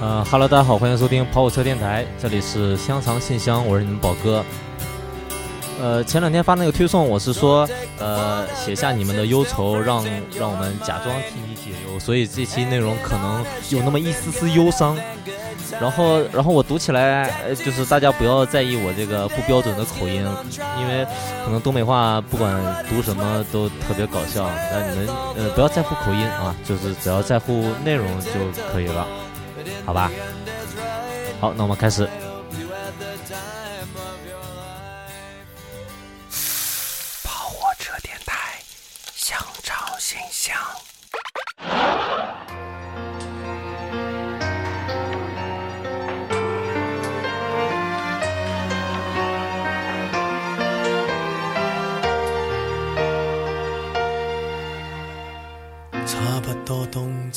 呃哈喽，大家好，欢迎收听跑火车电台，这里是香肠信箱，我是你们宝哥。呃，前两天发那个推送，我是说，呃，写下你们的忧愁，让让我们假装替你解忧，所以这期内容可能有那么一丝丝忧伤。然后，然后我读起来，呃，就是大家不要在意我这个不标准的口音，因为可能东北话不管读什么都特别搞笑。那你们呃不要在乎口音啊，就是只要在乎内容就可以了，好吧？好，那我们开始。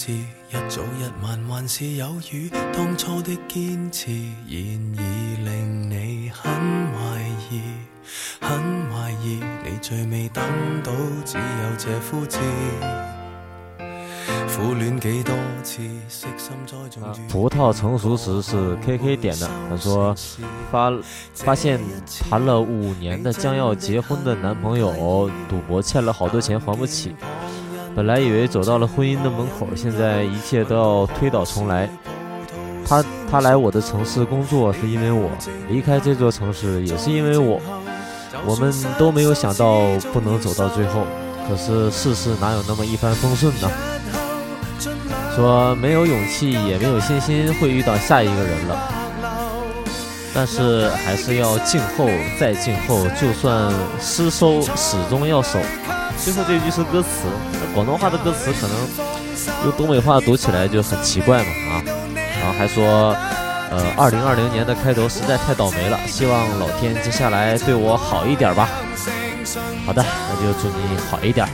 一早一晚還是有雨。当初的坚持，現已令你很怀疑，很怀疑。你最未等到，只有这枯枝。苦恋几多次，悉心栽种。葡萄成熟时是 KK 点的，他说发发现谈了五年的将要结婚的男朋友赌博欠了好多钱还不起，本来以为走到了婚姻的门口，现在一切都要推倒重来。他他来我的城市工作是因为我，离开这座城市也是因为我，我们都没有想到不能走到最后，可是世事哪有那么一帆风顺呢？说没有勇气，也没有信心会遇到下一个人了，但是还是要静候再静候，就算失收，始终要守。最后这句是歌词，广东话的歌词可能用东北话读起来就很奇怪嘛啊。然后还说，呃，二零二零年的开头实在太倒霉了，希望老天接下来对我好一点吧。好的，那就祝你好一点。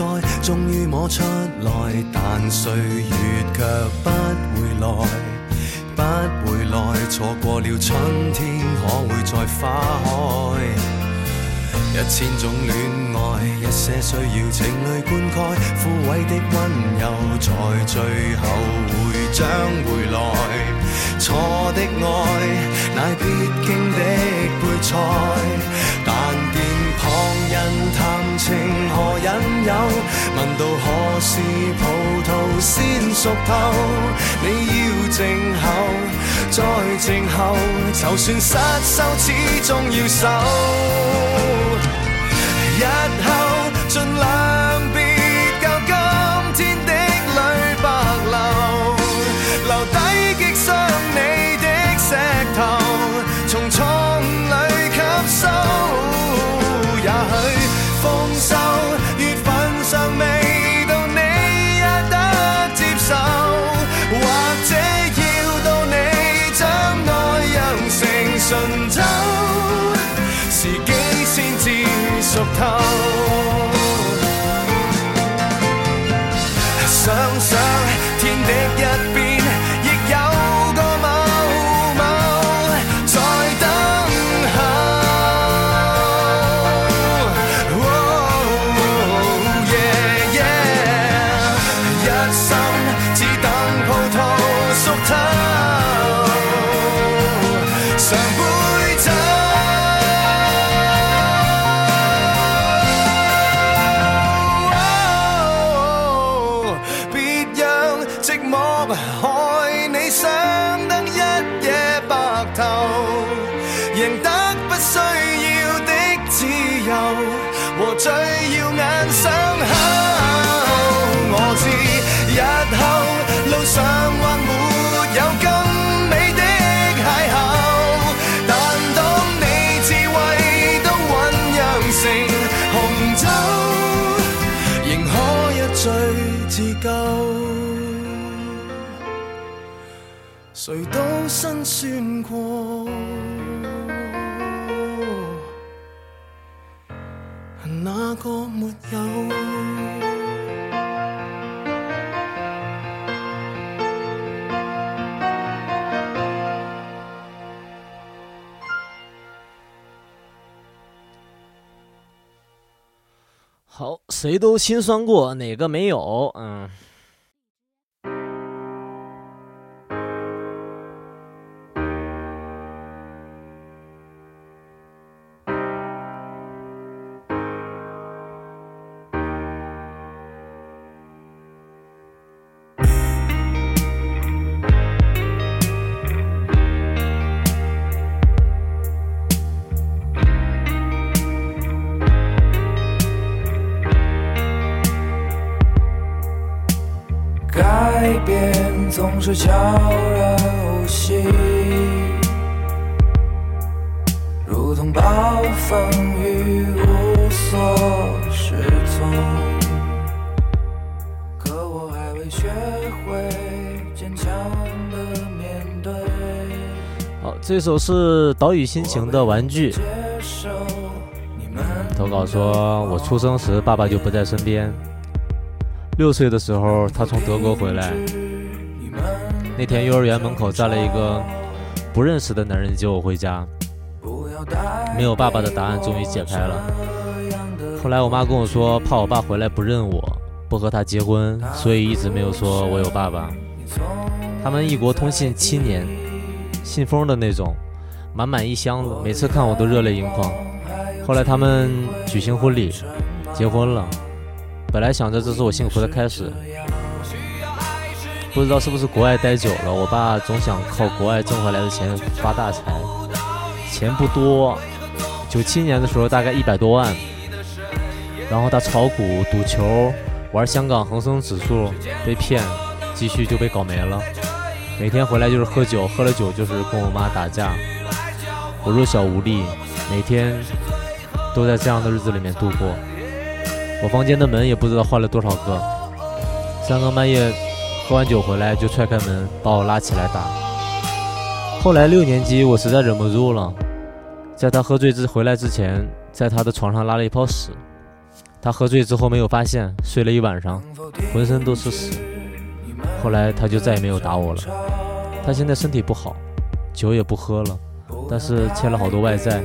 沒記載，終於摸出來，但歲月卻不回來，不回來，錯過了春天，可會再花開？一千種戀愛，一些需要情淚灌溉，枯萎的溫柔，在最後會將回來。錯的愛，乃必經的配菜，但見旁人談情何引誘，問到何時葡萄先熟透，你要靜候，再靜候，就算失手，始終要守。日後盡量辛酸过，哪个没有？好，谁都心酸过，哪个没有？嗯。这首是岛屿心情的玩具。投稿说，我出生时爸爸就不在身边。六岁的时候，他从德国回来。那天幼儿园门口站了一个不认识的男人接我回家，没有爸爸的答案终于解开了。后来我妈跟我说，怕我爸回来不认我，不和他结婚，所以一直没有说我有爸爸。他们异国通信七年，信封的那种，满满一箱子，每次看我都热泪盈眶。后来他们举行婚礼，结婚了。本来想着这是我幸福的开始。不知道是不是国外待久了，我爸总想靠国外挣回来的钱发大财，钱不多，九七年的时候大概一百多万，然后他炒股、赌球、玩香港恒生指数被骗，积蓄就被搞没了，每天回来就是喝酒，喝了酒就是跟我妈打架，我弱小无力，每天都在这样的日子里面度过，我房间的门也不知道换了多少个，三更半夜。喝完酒回来就踹开门把我拉起来打。后来六年级我实在忍不住了，在他喝醉之回来之前，在他的床上拉了一泡屎。他喝醉之后没有发现，睡了一晚上，浑身都是屎。后来他就再也没有打我了。他现在身体不好，酒也不喝了，但是欠了好多外债，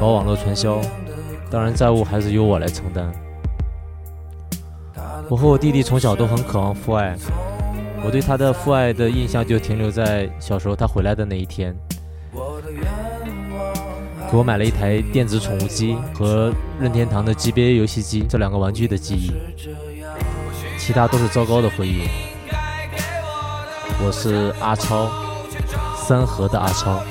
搞网络传销，当然债务还是由我来承担。我和我弟弟从小都很渴望父爱。我对他的父爱的印象就停留在小时候他回来的那一天，给我买了一台电子宠物机和任天堂的 GBA 游戏机这两个玩具的记忆，其他都是糟糕的回忆。我是阿超，三河的阿超。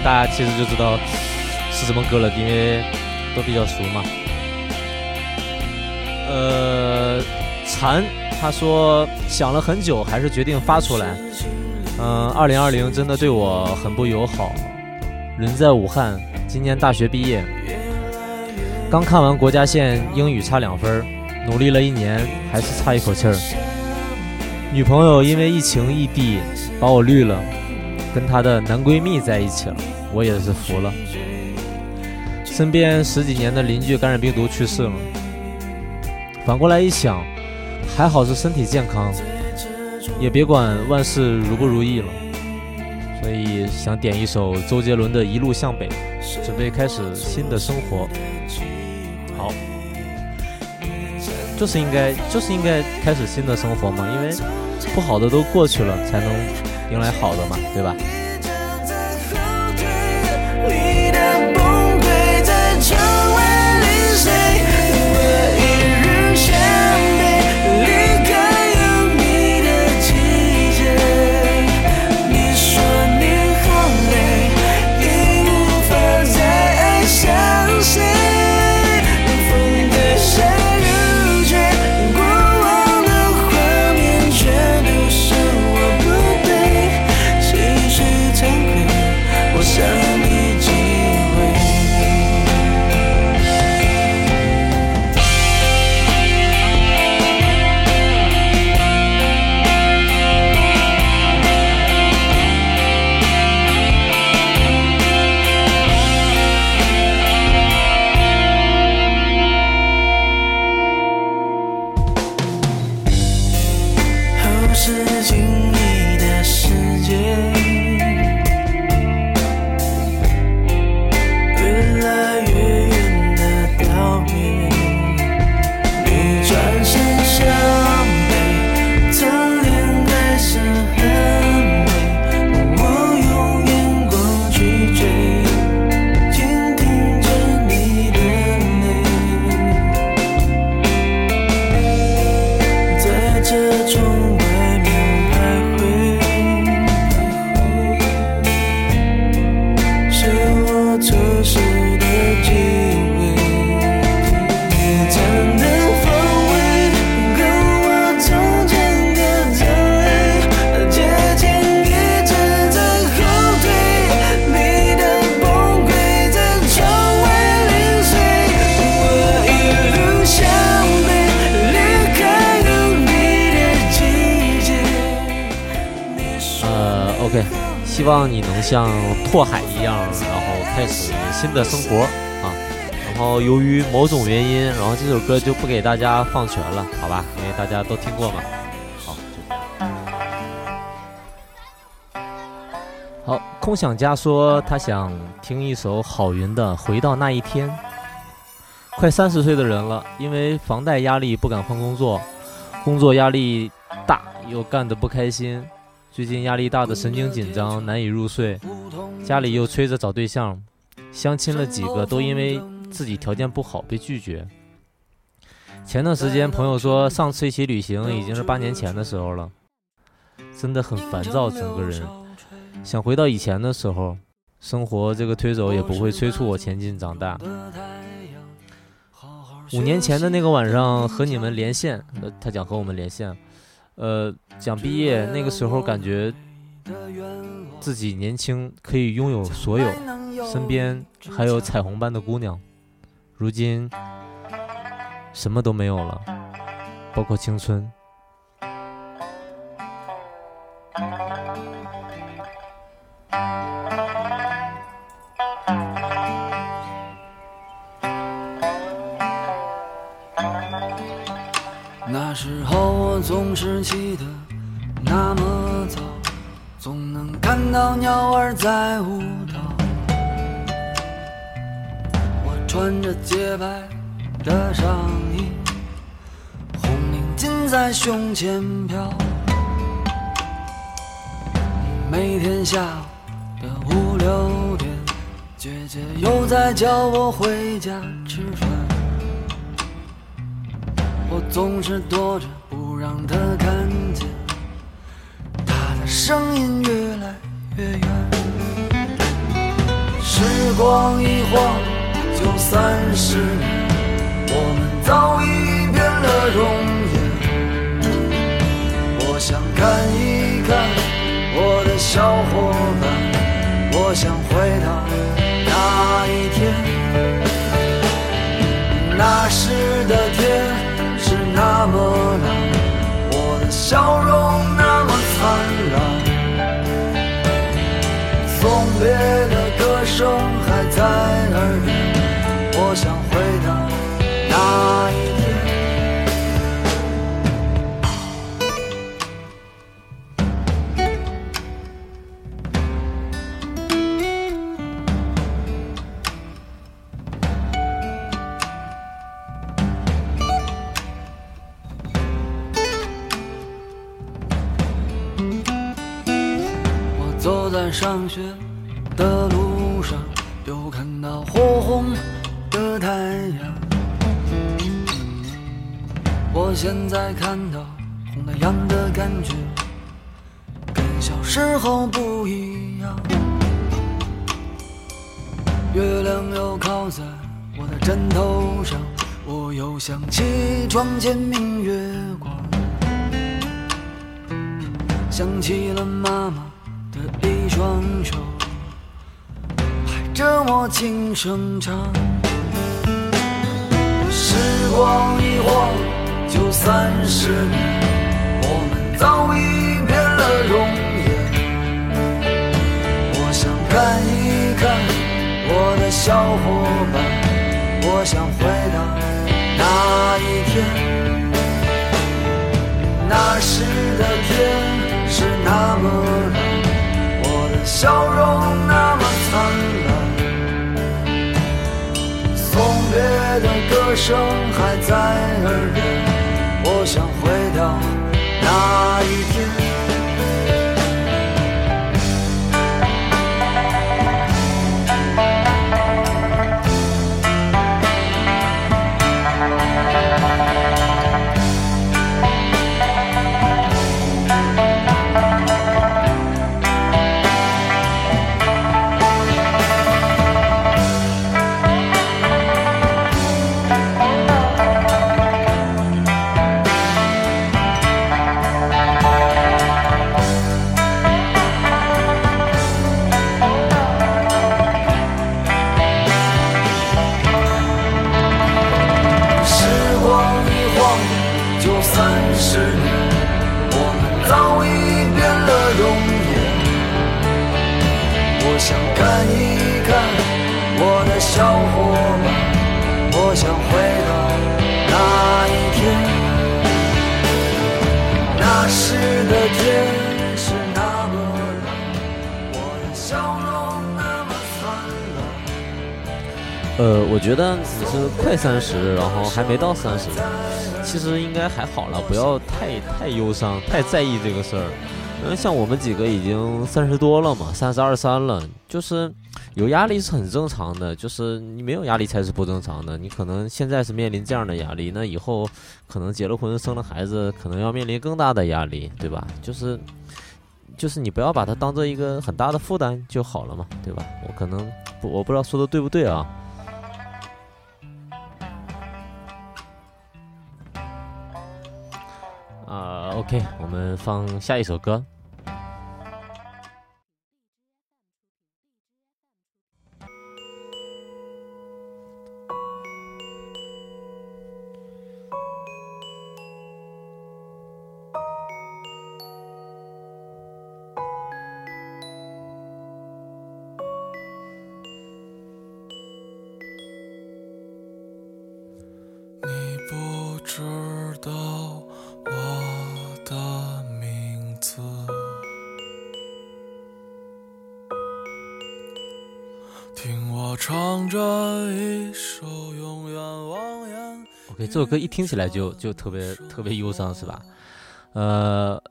大家其实就知道是什么歌了，因为都比较熟嘛。呃，蝉他说想了很久，还是决定发出来。嗯，二零二零真的对我很不友好。人在武汉，今年大学毕业，刚看完国家线，英语差两分，努力了一年，还是差一口气儿。女朋友因为疫情异地，把我绿了，跟她的男闺蜜在一起了，我也是服了。身边十几年的邻居感染病毒去世了。反过来一想，还好是身体健康，也别管万事如不如意了。所以想点一首周杰伦的《一路向北》，准备开始新的生活。好，就是应该，就是应该开始新的生活嘛，因为不好的都过去了，才能迎来好的嘛，对吧？拓海一样，然后开始新的生活啊！然后由于某种原因，然后这首歌就不给大家放全了，好吧？因为大家都听过嘛。好，就这样好，空想家说他想听一首郝云的《回到那一天》。快三十岁的人了，因为房贷压力不敢换工作，工作压力大又干得不开心。最近压力大的神经紧张，难以入睡，家里又催着找对象，相亲了几个，都因为自己条件不好被拒绝。前段时间朋友说，上次一起旅行已经是八年前的时候了，真的很烦躁，整个人想回到以前的时候，生活这个推手也不会催促我前进长大。五年前的那个晚上和你们连线，他讲和我们连线。呃，讲毕业那个时候，感觉自己年轻，可以拥有所有，身边还有彩虹般的姑娘。如今什么都没有了，包括青春。那时候我总是起到鸟儿在舞蹈。我穿着洁白的上衣，红领巾在胸前飘。每天下午的五六点，姐姐又在叫我回家吃饭。我总是躲着，不让她看见，她的声音越别远时光一晃就三十年。我们早已变了容颜。我想看一看我的小伙伴我想我现在看到红太阳的感觉，跟小时候不一样。月亮又靠在我的枕头上，我又想起床前明月光，想起了妈妈。的一双手拍着我轻声唱，三十年，我们早已变了容颜。我想看一看我的小伙伴，我想回到那一天，那时的天是那么蓝。我的笑容那么灿烂，送别的歌声还在耳边，我想回到那一天。呃，我觉得你是快三十，然后还没到三十，其实应该还好了，不要太太忧伤，太在意这个事儿。因为，像我们几个已经三十多了嘛，三十二三了，就是有压力是很正常的，就是你没有压力才是不正常的。你可能现在是面临这样的压力，那以后可能结了婚生了孩子，可能要面临更大的压力，对吧？就是就是你不要把它当做一个很大的负担就好了嘛，对吧？我可能不，我不知道说的对不对啊。啊，OK，我们放下一首歌。OK，这首歌一听起来就就特别特别忧伤，是吧？呃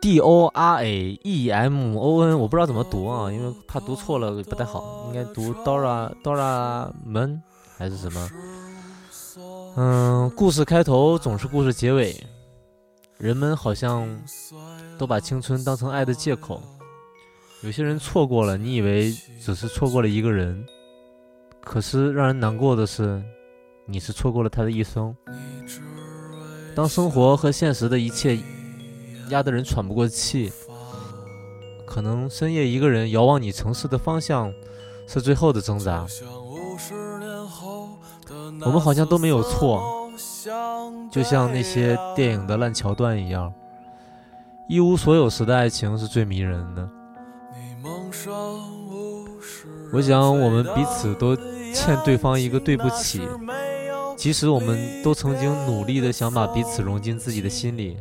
，D O R A E M O N，我不知道怎么读啊，因为怕读错了不太好，应该读 Dora Dora Man 还是什么？嗯，故事开头总是故事结尾，人们好像都把青春当成爱的借口。有些人错过了，你以为只是错过了一个人，可是让人难过的是，你是错过了他的一生。当生活和现实的一切压得人喘不过气，可能深夜一个人遥望你城市的方向，是最后的挣扎。我们好像都没有错，就像那些电影的烂桥段一样，一无所有时的爱情是最迷人的。我想，我们彼此都欠对方一个对不起。即使我们都曾经努力的想把彼此融进自己的心里，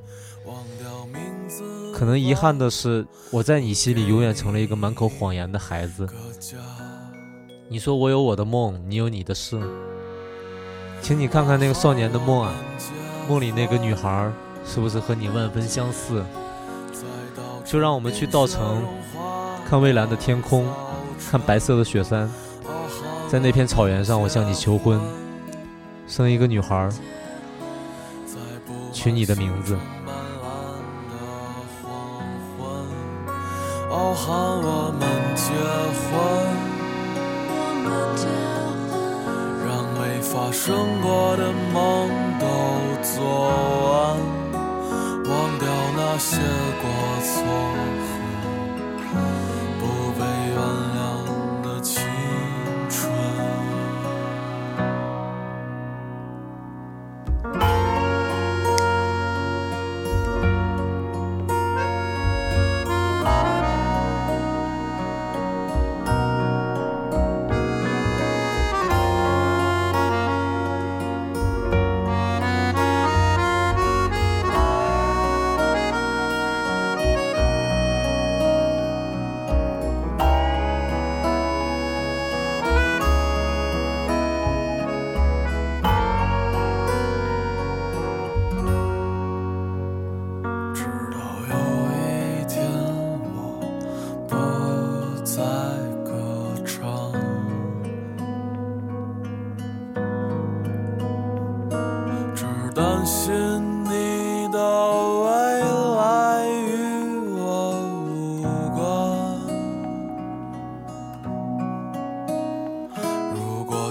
可能遗憾的是，我在你心里永远成了一个满口谎言的孩子。你说我有我的梦，你有你的事，请你看看那个少年的梦啊，梦里那个女孩是不是和你万分相似？就让我们去稻城，看蔚蓝的天空，看 白色的雪山，在那片草原上，我向你求婚。生一个女孩，取你的名字。哦，喊我们结婚，我们结婚让没发生过的梦都做完，忘掉那些过错。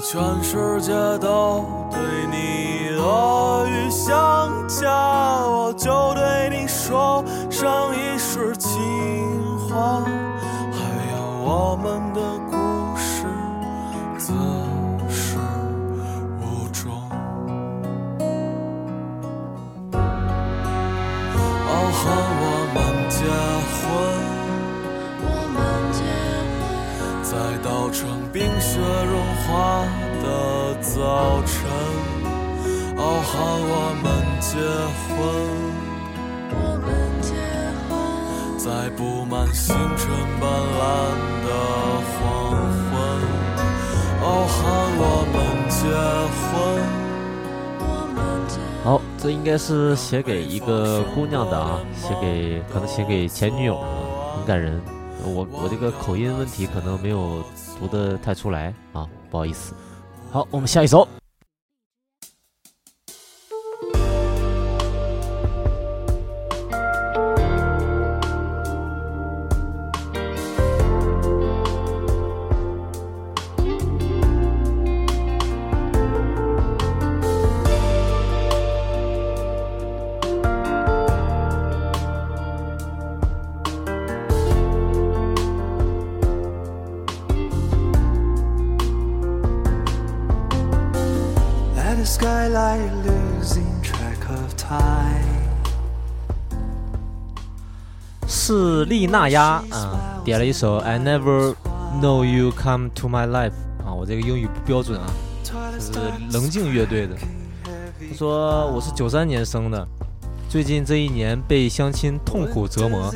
全世界都对你恶语相加，我就对你说上一世情话，还有我们的。花的早晨哦和我们结婚我们结婚在布满星辰斑斓的黄昏哦和我们结婚我们好这应该是写给一个姑娘的啊写给可能写给前女友啊很感人。我我这个口音问题可能没有读的太出来啊。不好意思。好，我们下一首。Skyline losing track of time 是丽娜丫，啊，点了一首《I Never Know You Come to My Life》啊，我这个英语不标准啊，这是棱镜乐队的。他说我是九三年生的，最近这一年被相亲痛苦折磨，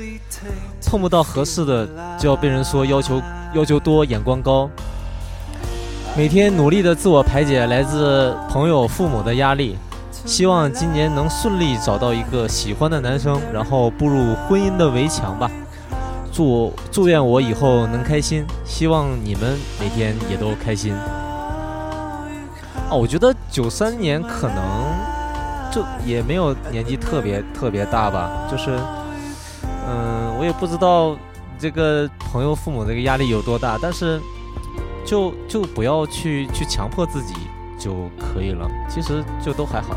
碰不到合适的就要被人说要求要求多、眼光高，每天努力的自我排解来自朋友、父母的压力。希望今年能顺利找到一个喜欢的男生，然后步入婚姻的围墙吧。祝祝愿我以后能开心，希望你们每天也都开心。哦，我觉得九三年可能就也没有年纪特别特别大吧，就是，嗯，我也不知道这个朋友父母这个压力有多大，但是就就不要去去强迫自己就可以了，其实就都还好。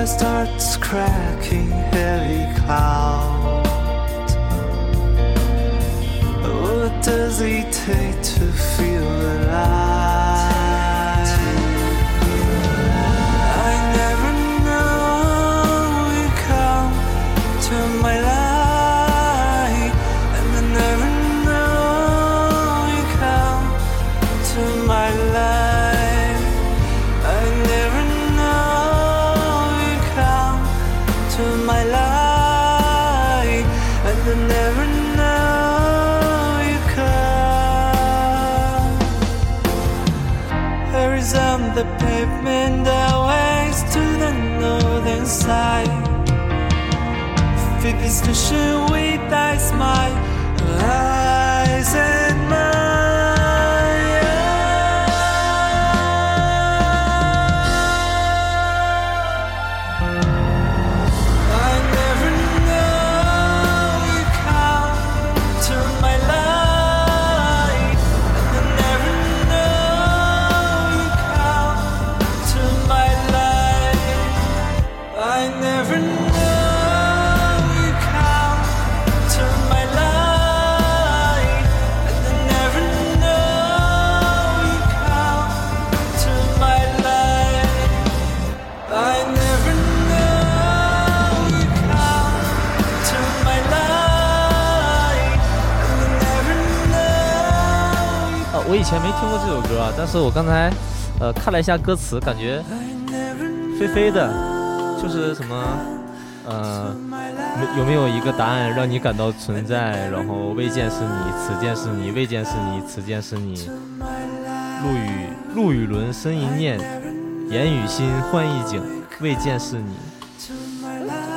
weather starts cracking heavy clouds. What does it take to feel alive? With we smile. 我以前没听过这首歌，但是我刚才，呃，看了一下歌词，感觉飞飞的，就是什么，呃，有没有一个答案让你感到存在？然后未见是你，此见是你，未见是你，此见是你。陆羽陆羽伦生一念，言语心换一景，未见是你。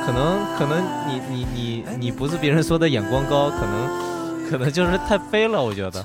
可能可能你你你你不是别人说的眼光高，可能可能就是太飞了，我觉得。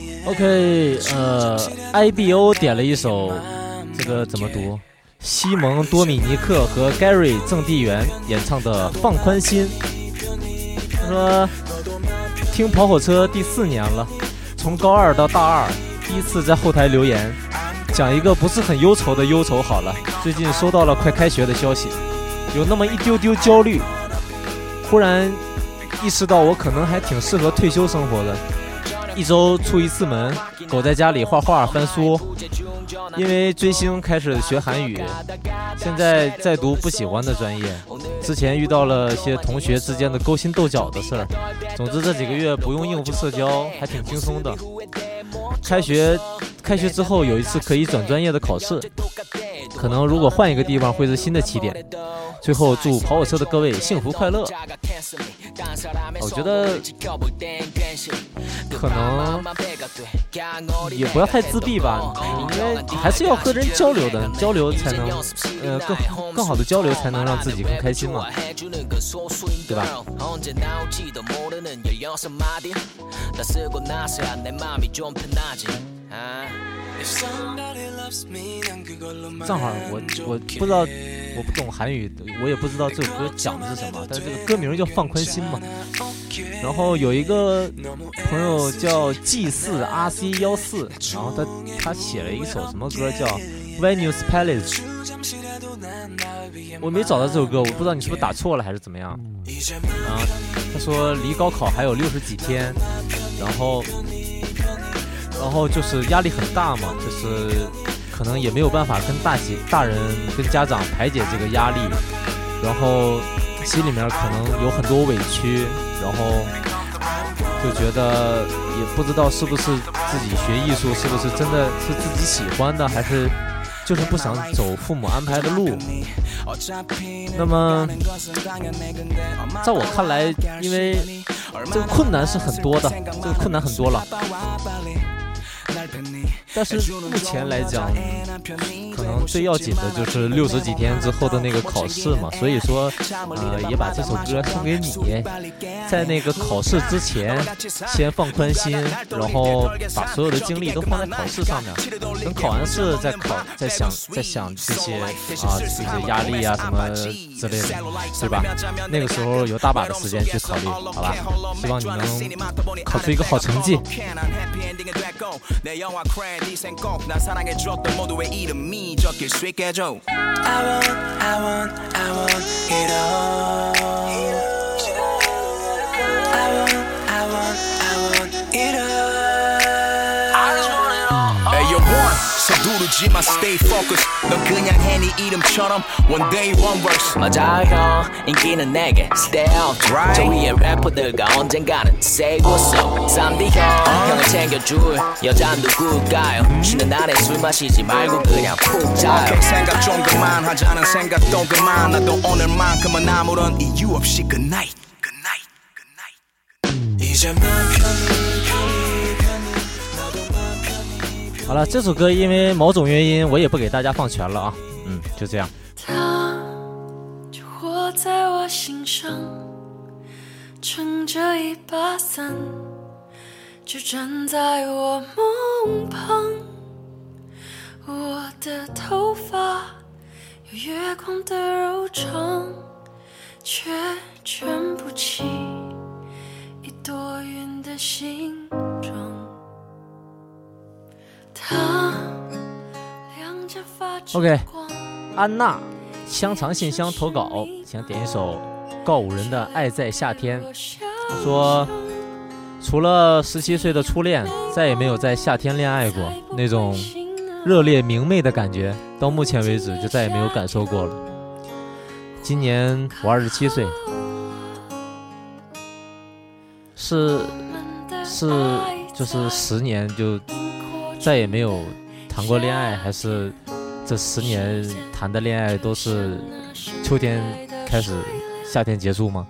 OK，呃，IBO 点了一首，这个怎么读？西蒙多米尼克和 Gary 郑地元演唱的《放宽心》。他说，听跑火车第四年了，从高二到大二，第一次在后台留言，讲一个不是很忧愁的忧愁好了。最近收到了快开学的消息，有那么一丢丢焦虑，忽然意识到我可能还挺适合退休生活的。一周出一次门，狗在家里画画翻书。因为追星开始学韩语，现在在读不喜欢的专业。之前遇到了些同学之间的勾心斗角的事儿。总之这几个月不用应付社交，还挺轻松的。开学，开学之后有一次可以转专业的考试，可能如果换一个地方会是新的起点。最后祝跑火车的各位幸福快乐。我觉得可能也不要太自闭吧，因为还是要和人交流的，交流才能呃更更好的交流才能让自己更开心嘛，对吧？正好我我不知道。我不懂韩语，我也不知道这首歌讲的是什么，但是这个歌名叫放宽心嘛。然后有一个朋友叫 G 四 RC 幺四，然后他他写了一首什么歌叫 Venus Palace，我没找到这首歌，我不知道你是不是打错了还是怎么样。啊，他说离高考还有六十几天，然后，然后就是压力很大嘛，就是可能也没有办法跟大姐、大人、跟家长排解这个压力，然后心里面可能有很多委屈，然后就觉得也不知道是不是自己学艺术是不是真的是自己喜欢的，还是。就是不想走父母安排的路，那么，在我看来，因为这个困难是很多的，这个困难很多了。但是目前来讲，可能最要紧的就是六十几天之后的那个考试嘛。所以说，呃，也把这首歌送给你，在那个考试之前，先放宽心，然后把所有的精力都放在考试上面。等考完试再考，再想，再想这些啊，这些压力啊什么之类的，对吧？那个时候有大把的时间去考虑，好吧？希望你能考出一个好成绩。내 영화 크레딧 꼭나 사랑해줬던 모두의 이름이 적힐 수 있게 해줘 I want, I want, I want it all want 서두르지마 stay focused. 넌 그냥 해네 이름처럼 one day one verse 맞아 형. 인기는 내게 stay out right. 저 위에 래퍼들과 언젠가는 say what's up 쌈디 형 형을 챙겨줄 여자 누굴까요? 쉬는 날에 술 마시지 말고 그냥 푹 자요. okay, 생각 좀 그만 하자는 생각도 그만. 나도 오늘만큼은 아무런 이유 없이 good night good night good 이제 好了，这首歌因为某种原因，我也不给大家放全了啊。嗯，就这样。他就活在我心上，撑着一把伞，就站在我梦旁。我的头发有月光的柔长，却卷不起一朵云的形状。OK，安娜，香肠信箱投稿，想点一首告五人的《爱在夏天》。说，除了十七岁的初恋，再也没有在夏天恋爱过，那种热烈明媚的感觉，到目前为止就再也没有感受过了。今年我二十七岁，是是就是十年就。再也没有谈过恋爱，还是这十年谈的恋爱都是秋天开始，夏天结束吗？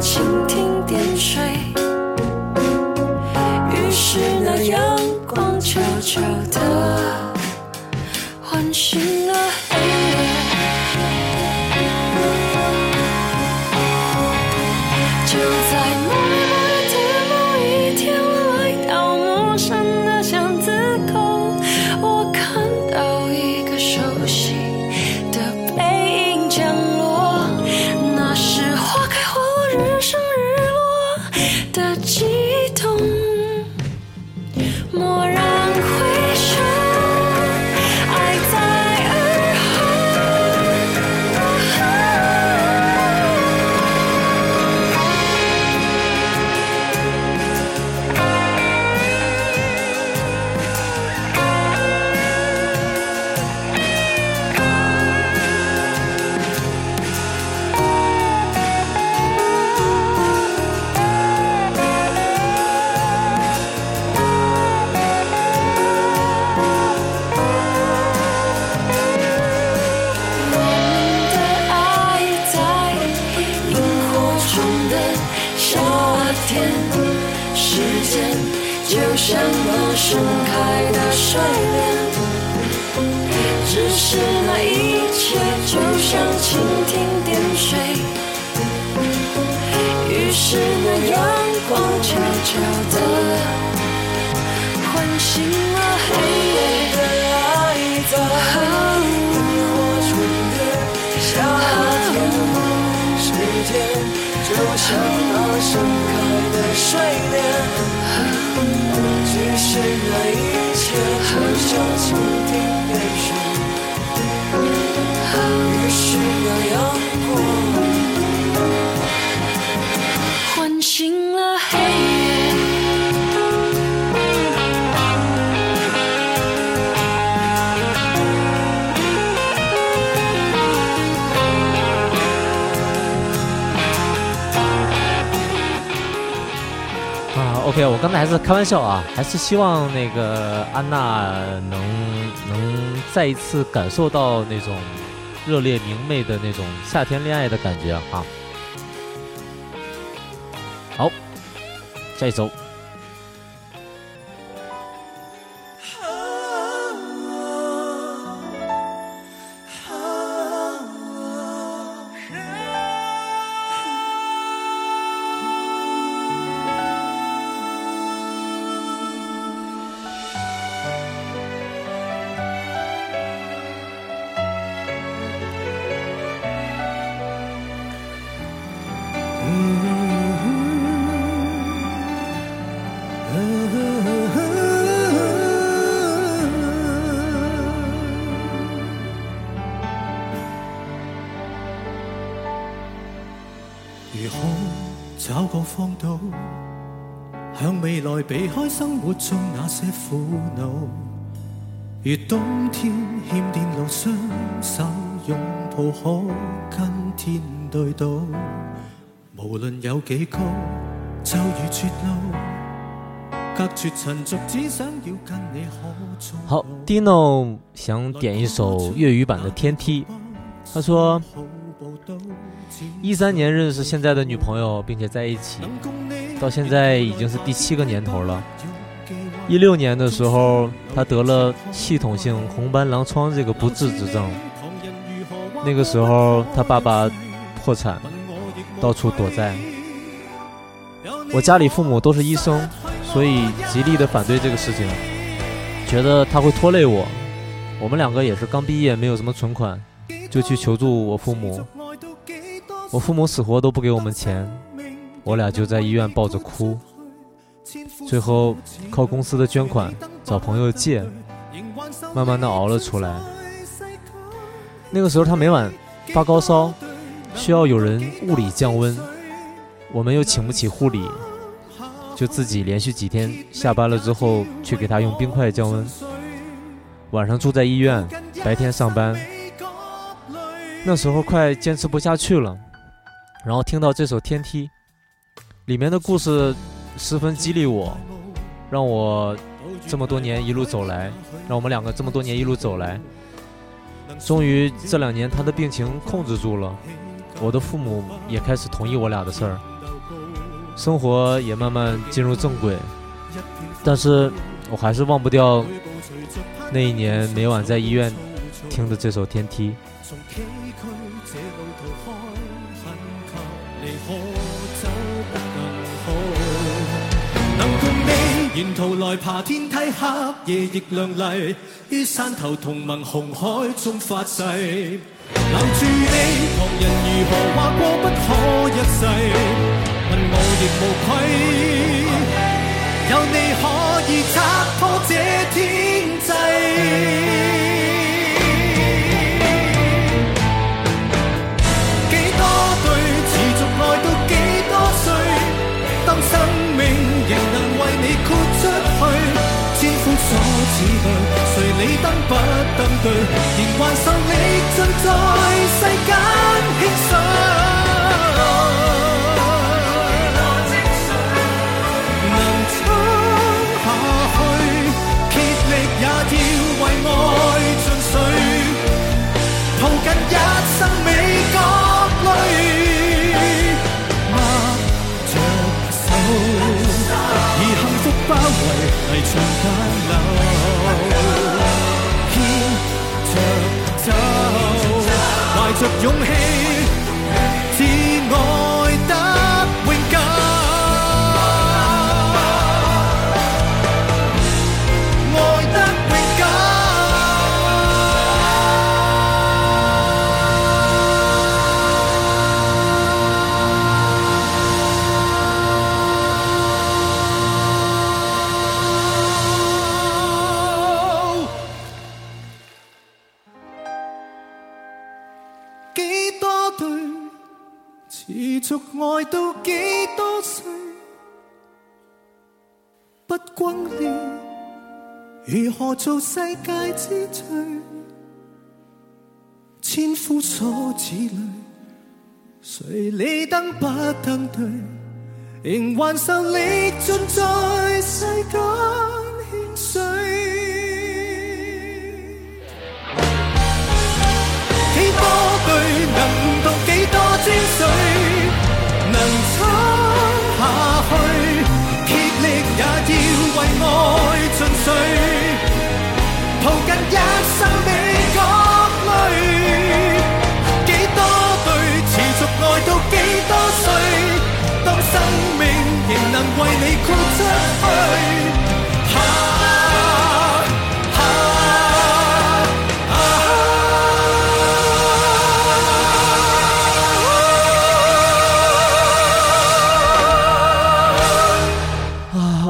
蜻蜓点水，于是那阳光悄悄地唤醒了黑夜的来在。就像那盛开的睡莲，即使那一切就像蜻蜓点水，于是那阳我刚才还是开玩笑啊，还是希望那个安娜能能再一次感受到那种热烈明媚的那种夏天恋爱的感觉啊。好，下一首。向未來避开生活中那些苦恼，如冬天欠电路，双手拥抱可跟天对赌。无论有几高，就如绝路，隔绝尘俗，只想要跟你可做。好，Dino 想点一首粤语版的《天梯》，他说，一三年认识现在的女朋友，并且在一起。到现在已经是第七个年头了。一六年的时候，他得了系统性红斑狼疮这个不治之症。那个时候，他爸爸破产，到处躲债。我家里父母都是医生，所以极力的反对这个事情，觉得他会拖累我。我们两个也是刚毕业，没有什么存款，就去求助我父母。我父母死活都不给我们钱。我俩就在医院抱着哭，最后靠公司的捐款找朋友借，慢慢的熬了出来。那个时候他每晚发高烧，需要有人物理降温，我们又请不起护理，就自己连续几天下班了之后去给他用冰块降温。晚上住在医院，白天上班。那时候快坚持不下去了，然后听到这首《天梯》。里面的故事十分激励我，让我这么多年一路走来，让我们两个这么多年一路走来，终于这两年他的病情控制住了，我的父母也开始同意我俩的事儿，生活也慢慢进入正轨，但是我还是忘不掉那一年每晚在医院听的这首《天梯》。沿途来爬天梯，黑夜亦亮丽。于山头同盟红海中发誓，留住你。旁人如何话过不可一世，问我亦无愧。有你可以拆破这天际。谁理登不登对？仍还受力尽在 용해. 何做世界之最？千夫所指里，谁理登不登对？仍还受力尽在世间牵水。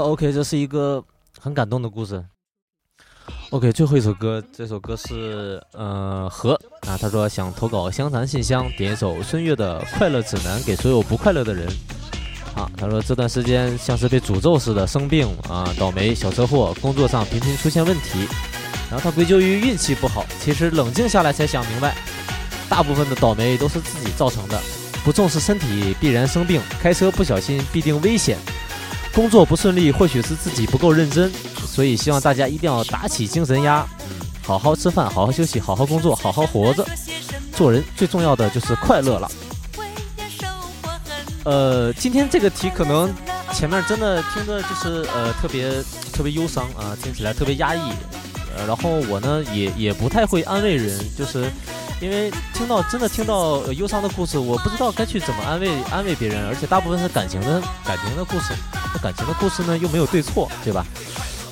，OK，这是一个很感动的故事。OK，最后一首歌，这首歌是呃和啊，他说想投稿湘潭信箱，点一首孙悦的《快乐指南》给所有不快乐的人。啊，他说这段时间像是被诅咒似的，生病啊，倒霉，小车祸，工作上频频出现问题，然后他归咎于运气不好。其实冷静下来才想明白，大部分的倒霉都是自己造成的。不重视身体必然生病，开车不小心必定危险，工作不顺利或许是自己不够认真。所以希望大家一定要打起精神压，好好吃饭，好好休息，好好工作，好好活着。做人最重要的就是快乐了。呃，今天这个题可能前面真的听着就是呃特别特别忧伤啊，听起来特别压抑。呃，然后我呢也也不太会安慰人，就是因为听到真的听到、忧伤的故事，我不知道该去怎么安慰安慰别人，而且大部分是感情的感情的故事，那感情的故事呢又没有对错，对吧？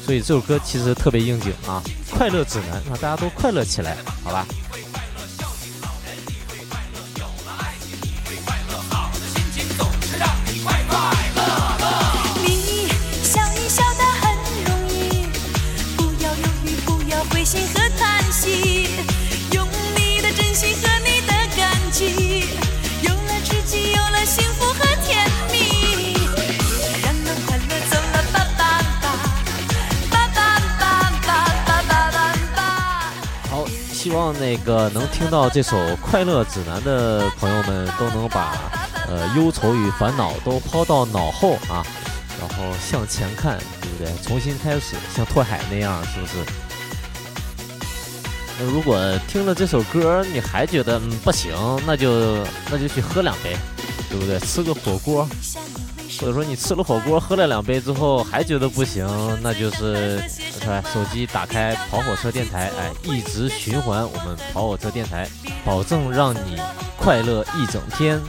所以这首歌其实特别应景啊，快乐指南，让大家都快乐起来，好吧？望那个能听到这首《快乐指南》的朋友们都能把呃忧愁与烦恼都抛到脑后啊，然后向前看，对不对？重新开始，像拓海那样，是不是？那如果听了这首歌你还觉得不行，那就那就去喝两杯，对不对？吃个火锅，或者说你吃了火锅喝了两杯之后还觉得不行，那就是是吧？手机打开跑火车电台，哎，一直循环我们跑火车电台，保证让你快乐一整天。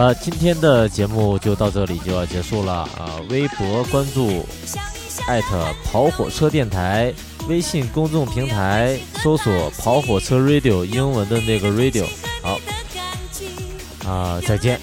了，今天的节目就到这里就要结束了啊、微博关注艾特跑火车电台，微信公众平台搜索跑火车 radio 英文的那个 radio。好，啊，再见。